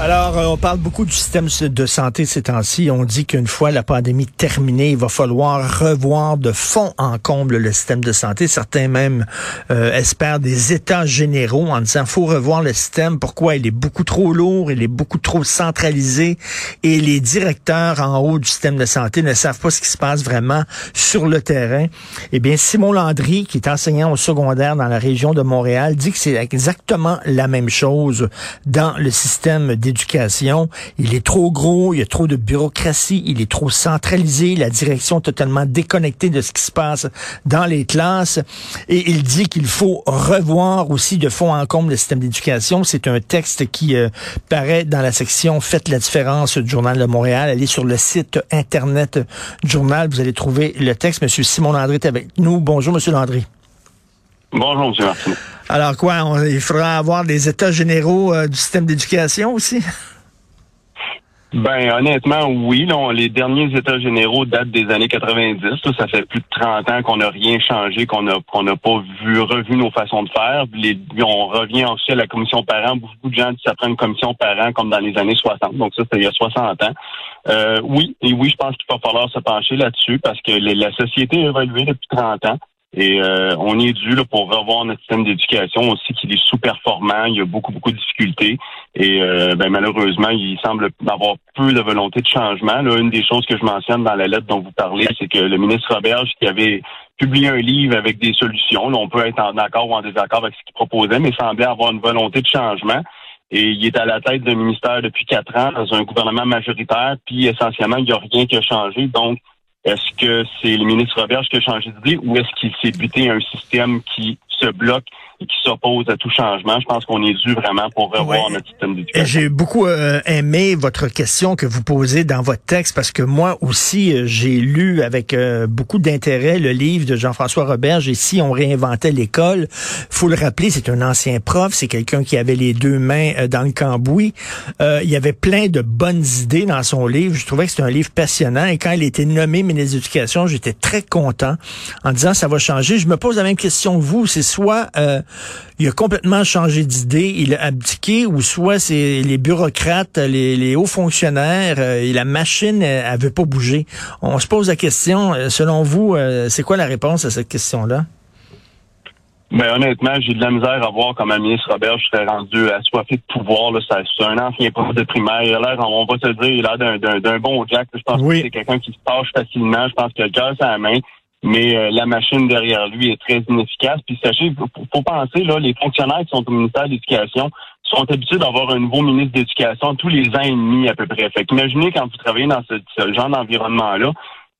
Alors, euh, on parle beaucoup du système de santé ces temps-ci. On dit qu'une fois la pandémie terminée, il va falloir revoir de fond en comble le système de santé. Certains même euh, espèrent des états généraux en disant faut revoir le système. Pourquoi? Il est beaucoup trop lourd, il est beaucoup trop centralisé et les directeurs en haut du système de santé ne savent pas ce qui se passe vraiment sur le terrain. Eh bien, Simon Landry, qui est enseignant au secondaire dans la région de Montréal, dit que c'est exactement la même chose dans le système d'éducation. Il est trop gros, il y a trop de bureaucratie, il est trop centralisé, la direction totalement déconnectée de ce qui se passe dans les classes. Et il dit qu'il faut revoir aussi de fond en comble le système d'éducation. C'est un texte qui euh, paraît dans la section Faites la différence du Journal de Montréal. Allez sur le site Internet du journal, vous allez trouver le texte. Monsieur Simon Landry est avec nous. Bonjour, Monsieur Landry. Bonjour, M. Martin. Alors quoi, il faudra avoir des états généraux euh, du système d'éducation aussi? Ben honnêtement, oui. les derniers états généraux datent des années 90. ça fait plus de 30 ans qu'on n'a rien changé, qu'on n'a qu'on n'a pas vu revu nos façons de faire. Les, on revient aussi à la commission parents. Beaucoup de gens disent ça prend une commission parents comme dans les années 60. Donc ça, c'était il y a 60 ans. Euh, oui, et oui, je pense qu'il va falloir se pencher là-dessus parce que la société a évolué depuis 30 ans. Et euh, on est dû là, pour revoir notre système d'éducation aussi qu'il est sous-performant, il y a beaucoup, beaucoup de difficultés. Et euh, ben, malheureusement, il semble avoir peu de volonté de changement. Là, une des choses que je mentionne dans la lettre dont vous parlez, c'est que le ministre Roberge, qui avait publié un livre avec des solutions, là, on peut être en accord ou en désaccord avec ce qu'il proposait, mais semblait avoir une volonté de changement. Et il est à la tête d'un ministère depuis quatre ans, dans un gouvernement majoritaire, puis essentiellement, il n'y a rien qui a changé. Donc, est-ce que c'est le ministre Roberge qui a changé d'idée ou est-ce qu'il s'est buté un système qui se bloque et qui s'oppose à tout changement. Je pense qu'on est dû vraiment pour revoir notre système d'éducation. J'ai beaucoup euh, aimé votre question que vous posez dans votre texte parce que moi aussi, euh, j'ai lu avec euh, beaucoup d'intérêt le livre de Jean-François Roberge et si on réinventait l'école, faut le rappeler, c'est un ancien prof, c'est quelqu'un qui avait les deux mains dans le cambouis. il y avait plein de bonnes idées dans son livre. Je trouvais que c'était un livre passionnant et quand il était nommé ministre de l'Éducation, j'étais très content en disant ça va changer. Je me pose la même question que vous, c'est soit il a complètement changé d'idée, il a abdiqué, ou soit c'est les bureaucrates, les, hauts fonctionnaires euh, et la machine, elle, veut pas bouger. On se pose la question, euh, selon vous, euh, c'est quoi la réponse à cette question-là? Ben, honnêtement, j'ai de la misère à voir comment le ministre Robert serais rendu assoiffé de pouvoir. C'est un ancien prof de primaire. Il a l'air, on va se dire, il a l'air d'un bon Jack. Je pense que c'est quelqu'un qui se tâche facilement. Je pense a le cœur sur la main mais euh, la machine derrière lui est très inefficace. Puis sachez, faut, faut penser, là, les fonctionnaires qui sont au ministère de l'Éducation sont habitués d'avoir un nouveau ministre d'éducation tous les ans et demi à peu près. Fait imaginez quand vous travaillez dans ce, ce genre d'environnement-là,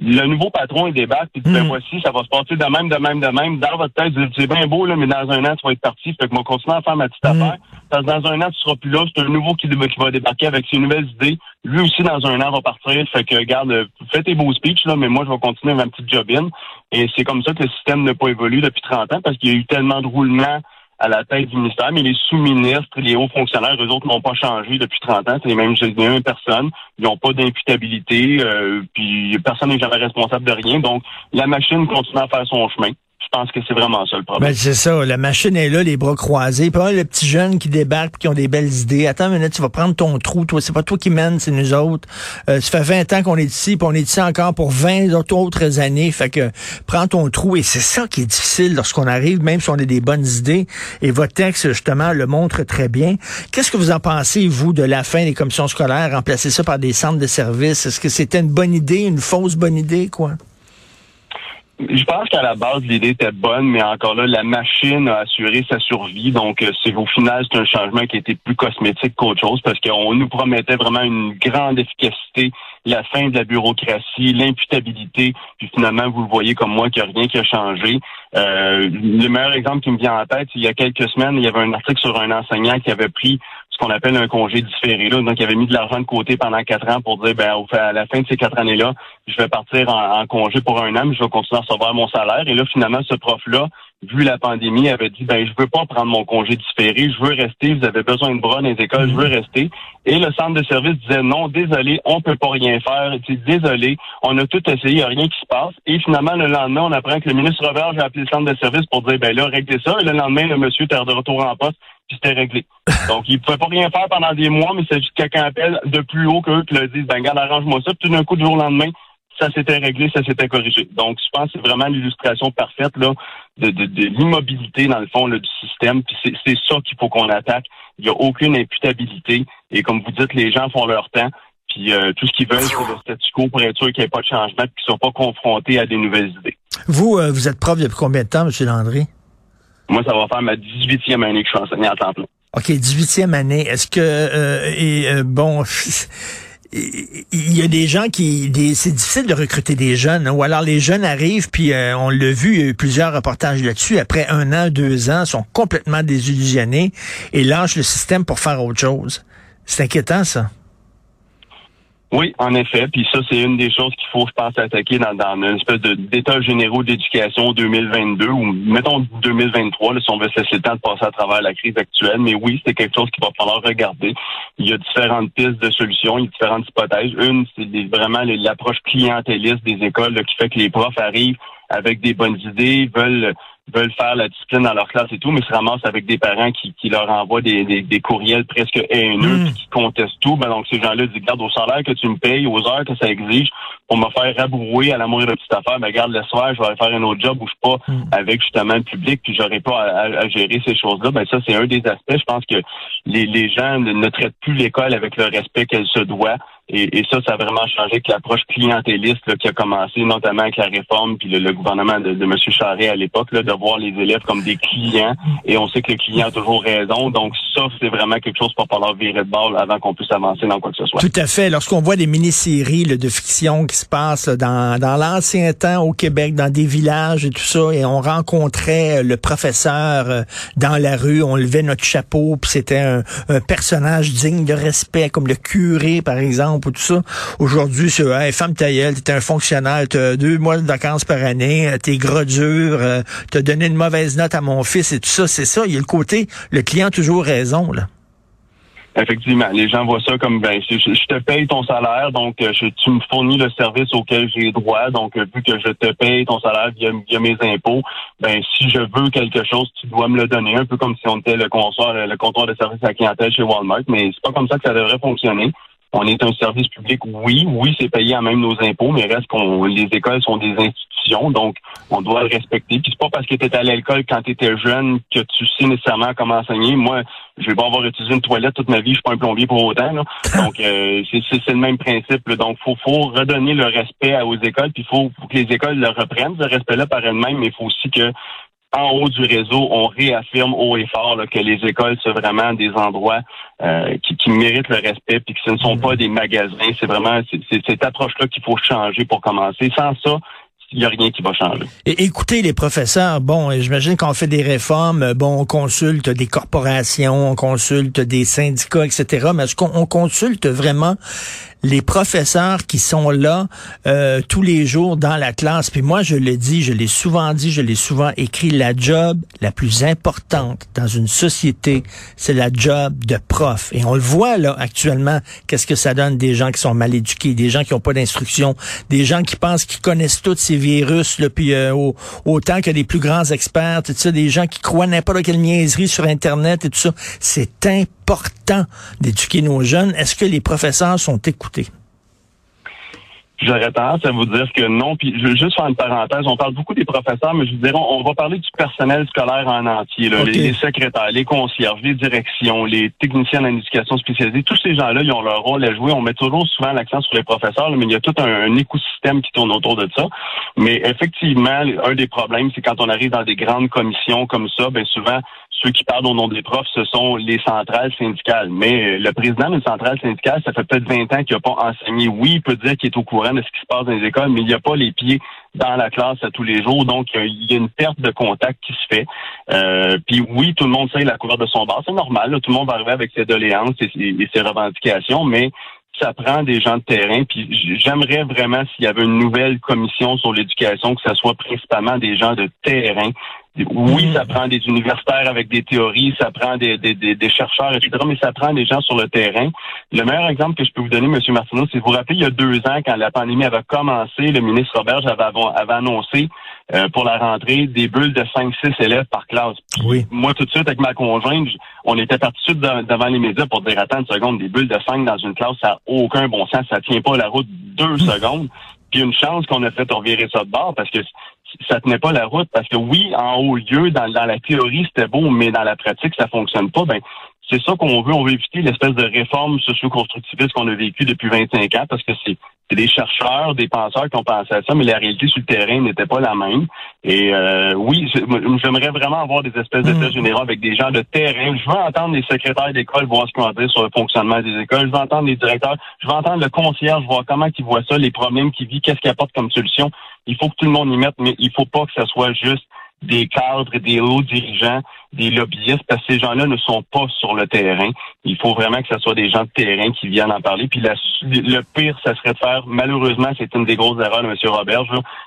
le nouveau patron il débarque et dit ben hmm. voici ça va se passer de même de même de même. Dans votre tête c'est bien beau là mais dans un an tu vas être parti. Fait que moi continuer à faire ma petite hmm. affaire. Parce que dans un an tu seras plus là. C'est un nouveau qui, qui va débarquer avec ses nouvelles idées. Lui aussi dans un an va partir. Fait que regarde fais tes beaux speeches là mais moi je vais continuer ma petite job in et c'est comme ça que le système n'a pas évolué depuis 30 ans parce qu'il y a eu tellement de roulements à la tête du ministère, mais les sous-ministres, les hauts fonctionnaires, eux autres n'ont pas changé depuis 30 ans. C'est les mêmes, les mêmes personnes. Ils n'ont pas d'imputabilité, euh, puis personne n'est jamais responsable de rien. Donc, la machine continue à faire son chemin. Je pense que c'est vraiment ça le problème. Ben, c'est ça. La machine est là, les bras croisés. Puis le petit jeune qui débarque qui ont des belles idées. Attends une minute, tu vas prendre ton trou. Toi, c'est pas toi qui mène, c'est nous autres. Euh, ça fait 20 ans qu'on est ici, puis on est ici encore pour 20 autres années. Fait que prends ton trou. Et c'est ça qui est difficile lorsqu'on arrive, même si on a des bonnes idées. Et votre texte, justement, le montre très bien. Qu'est-ce que vous en pensez, vous, de la fin des commissions scolaires, remplacer ça par des centres de services? Est-ce que c'était une bonne idée, une fausse bonne idée, quoi? Je pense qu'à la base, l'idée était bonne, mais encore là, la machine a assuré sa survie. Donc, euh, c'est au final, c'est un changement qui était plus cosmétique qu'autre chose parce qu'on nous promettait vraiment une grande efficacité, la fin de la bureaucratie, l'imputabilité. Puis finalement, vous le voyez comme moi qu'il n'y a rien qui a changé. Euh, le meilleur exemple qui me vient en tête, il y a quelques semaines, il y avait un article sur un enseignant qui avait pris qu'on appelle un congé différé. Là. Donc, il avait mis de l'argent de côté pendant quatre ans pour dire, ben, à la fin de ces quatre années-là, je vais partir en, congé pour un an, mais je vais continuer à recevoir mon salaire. Et là, finalement, ce prof-là, vu la pandémie, avait dit ben je veux pas prendre mon congé différé, je veux rester, vous avez besoin de bras dans les écoles, je veux rester. Et le centre de service disait non, désolé, on peut pas rien faire, désolé, on a tout essayé, il n'y a rien qui se passe. Et finalement, le lendemain, on apprend que le ministre Robert a appelé le centre de service pour dire ben là, réglez ça. Et le lendemain, le monsieur était de retour en poste, puis c'était réglé. Donc, il pouvait pas rien faire pendant des mois, mais c'est juste quelqu'un appelle de plus haut qu'eux qui le disent ben regarde, arrange-moi ça, puis tout d'un coup, du jour au lendemain, ça s'était réglé, ça s'était corrigé. Donc, je pense que c'est vraiment l'illustration parfaite là, de, de, de l'immobilité, dans le fond, là, du système. Puis c'est ça qu'il faut qu'on attaque. Il n'y a aucune imputabilité. Et comme vous dites, les gens font leur temps. Puis euh, tout ce qu'ils veulent, c'est le statu quo pour être sûr qu'il n'y ait pas de changement et qu'ils ne soient pas confrontés à des nouvelles idées. Vous, euh, vous êtes prof depuis combien de temps, M. Landry? Moi, ça va faire ma 18e année que je suis enseignant à temps plein. OK, 18e année. Est-ce que, euh, et, bon, il y a des gens qui c'est difficile de recruter des jeunes hein, ou alors les jeunes arrivent puis euh, on l'a vu il y a eu plusieurs reportages là-dessus. Après un an deux ans sont complètement désillusionnés et lâchent le système pour faire autre chose. C'est inquiétant ça oui, en effet. Puis ça, c'est une des choses qu'il faut, je pense, attaquer dans, une espèce d'état généraux d'éducation 2022 ou mettons 2023, là, si on veut cesser le temps de passer à travers la crise actuelle. Mais oui, c'est quelque chose qu'il va falloir regarder. Il y a différentes pistes de solutions, il y a différentes hypothèses. Une, c'est vraiment l'approche clientéliste des écoles qui fait que les profs arrivent avec des bonnes idées, veulent veulent faire la discipline dans leur classe et tout, mais se ramassent avec des parents qui, qui leur envoient des, des, courriels presque haineux, hmm. qui contestent tout. Ben donc ces gens-là disent, garde au salaire que tu me payes, aux heures que ça exige, pour me faire rabouer à la moindre petite affaire, ben garde le soir, je vais aller faire un autre job où je suis pas hmm. avec justement le public, puis j'aurais pas à, gérer ces choses-là. Ben ça, c'est un des aspects. Je pense que les, les gens ne traitent plus l'école avec le respect qu'elle se doit. Et, ça, ça a vraiment changé avec l'approche clientéliste qui a commencé, notamment avec la réforme puis le, gouvernement de, de M. Charret à l'époque, de voir les élèves comme des clients. Et on sait que le client a toujours raison. Donc ça, c'est vraiment quelque chose pour leur virer de balle avant qu'on puisse avancer dans quoi que ce soit. Tout à fait. Lorsqu'on voit des mini-séries de fiction qui se passent dans, dans l'ancien temps au Québec, dans des villages et tout ça, et on rencontrait le professeur euh, dans la rue, on levait notre chapeau, puis c'était un, un personnage digne de respect, comme le curé, par exemple tout ça. Aujourd'hui, c'est hey, femme ta gueule, t'es un fonctionnaire, t'as deux mois de vacances par année, euh, t'es gros dur, euh, t'as donné une mauvaise note à mon fils et tout ça. C'est ça. Il y a le côté, le client a toujours raison, là. Effectivement, les gens voient ça comme ben je, te paye ton salaire, donc euh, tu me fournis le service auquel j'ai droit, donc vu que je te paye ton salaire via, mes impôts, ben si je veux quelque chose, tu dois me le donner, un peu comme si on était le comptoir de service à la clientèle chez Walmart, mais c'est pas comme ça que ça devrait fonctionner. On est un service public, oui, oui, c'est payé à même nos impôts, mais reste qu'on les écoles sont des institutions, donc on doit le respecter. Puis c'est pas parce que tu étais à l'école quand tu étais jeune que tu sais nécessairement comment enseigner. Moi, je vais pas avoir utilisé une toilette toute ma vie, je suis pas un plombier pour autant. Donc euh, c'est le même principe. Donc faut faut redonner le respect aux écoles, puis il faut, faut, que les écoles le reprennent ce respect-là par elles-mêmes, mais il faut aussi que en haut du réseau, on réaffirme haut et fort que les écoles, c'est vraiment des endroits euh, qui, qui, méritent le respect, puis que ce ne sont pas des magasins. C'est vraiment c'est cette approche-là qu'il faut changer pour commencer. Sans ça, il n'y a rien qui va changer. Et écoutez, les professeurs, bon, j'imagine qu'on fait des réformes, bon, on consulte des corporations, on consulte des syndicats, etc. Mais est-ce qu'on consulte vraiment les professeurs qui sont là euh, tous les jours dans la classe. Puis moi, je le dis, je l'ai souvent dit, je l'ai souvent écrit, la job la plus importante dans une société, c'est la job de prof. Et on le voit là actuellement, qu'est-ce que ça donne des gens qui sont mal éduqués, des gens qui n'ont pas d'instruction, des gens qui pensent qu'ils connaissent tous ces virus, là, puis euh, autant que les plus grands experts, tout ça, des gens qui croient n'importe quelle niaiserie sur Internet et tout ça. C'est important important d'éduquer nos jeunes. Est-ce que les professeurs sont écoutés? J'aurais tendance à vous dire que non. Puis je veux juste faire une parenthèse. On parle beaucoup des professeurs, mais je vous dirais, on va parler du personnel scolaire en entier. Les, secrétaires, les concierges, les directions, les techniciens en éducation spécialisée. Tous ces gens-là, ils ont leur rôle à jouer. On met toujours souvent l'accent sur les professeurs, mais il y a tout un, écosystème qui tourne autour de ça. Mais effectivement, un des problèmes, c'est quand on arrive dans des grandes commissions comme ça, ben souvent, ceux qui parlent au nom des profs, ce sont les centrales syndicales. Mais euh, le président d'une centrale syndicale, ça fait peut-être 20 ans qu'il n'a pas enseigné. Oui, il peut dire qu'il est au courant de ce qui se passe dans les écoles, mais il n'y a pas les pieds dans la classe à tous les jours. Donc, il y a une perte de contact qui se fait. Euh, puis oui, tout le monde sait la couleur de son bar. C'est normal. tout le monde va arriver avec ses doléances et ses, revendications, mais ça prend des gens de terrain. Puis j'aimerais vraiment s'il y avait une nouvelle commission sur l'éducation, que ce soit principalement des gens de terrain, Oui, ça prend des universitaires avec des théories, ça prend des, des, des, chercheurs, etc., mais ça prend des gens sur le terrain. Le meilleur exemple que je peux vous donner, M. Martineau, c'est vous vous rappelez, il y a deux ans, quand la pandémie avait commencé, le ministre Robert avait, avait annoncé euh, pour la rentrée des bulles de 5-6 élèves par classe. Oui. Moi, tout de suite, avec ma conjointe, on était parti devant les médias pour dire, attends une seconde, des bulles de 5 dans une classe, ça n'a aucun bon sens, ça tient pas la route deux secondes. Puis une chance qu'on a fait revirer ça de bord parce que ça tenait pas la route. Parce que oui, en haut lieu, dans, dans la théorie, c'était beau, mais dans la pratique, ça fonctionne pas. Ben, c'est ça qu'on veut. On veut éviter l'espèce de réforme socio-constructiviste qu'on a vécu depuis 25 ans parce que c'est des chercheurs, des penseurs qui ont pensé à ça, mais la réalité sur le terrain n'était pas la même. Et euh, oui, j'aimerais vraiment avoir des espèces d'états mm. généraux avec des gens de terrain. Je veux entendre les secrétaires d'école voir ce qu'on dire sur le fonctionnement des écoles. Je veux entendre les directeurs. Je veux entendre le concierge voir comment ils voient ça, les problèmes qu'ils vivent, qu'est-ce qu'ils apportent comme solution. Il faut que tout le monde y mette, mais il faut pas que ce soit juste des cadres, des hauts dirigeants, des lobbyistes, parce que ces gens-là ne sont pas sur le terrain. Il faut vraiment que ce soit des gens de terrain qui viennent en parler. Puis le pire, ça serait de faire, malheureusement, c'est une des grosses erreurs de M. Robert,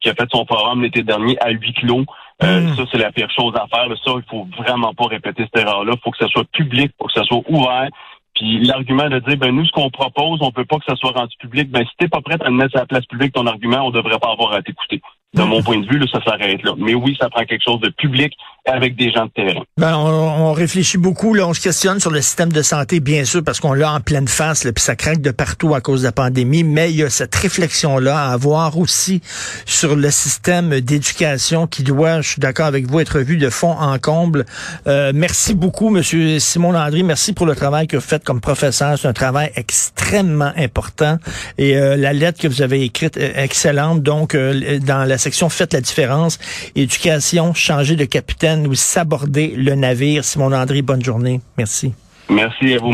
qui a fait son forum l'été dernier à huis clos. Euh, hmm. Ça, c'est la pire chose à faire. Ça, il faut vraiment pas répéter cette erreur-là. Il faut que ce soit public, il faut que ce soit ouvert. Puis l'argument de dire, ben nous, ce qu'on propose, on peut pas que ça soit rendu public. Ben si t'es pas prêt à mettre à la place publique ton argument, on devrait pas avoir à t'écouter de mon point de vue, là, ça s'arrête là. Mais oui, ça prend quelque chose de public avec des gens de. Ben, on, réfléchit beaucoup, là, on se questionne sur le système de santé, bien sûr, parce qu'on l'a en pleine face, puis ça craque de partout à cause de la pandémie, mais il y a cette réflexion-là à avoir aussi sur le système d'éducation qui doit, je suis d'accord avec vous, être vu de fond en comble. Euh, merci beaucoup, Monsieur Simon Landry. Merci pour le travail que vous faites comme professeur. C'est un travail extrêmement important. Et euh, la lettre que vous avez écrite est excellente. Donc, euh, dans la section Faites la différence, éducation, changer de capitaine ou s'aborder le navire. Simon Landry, bonne journée. Merci. Merci à vous.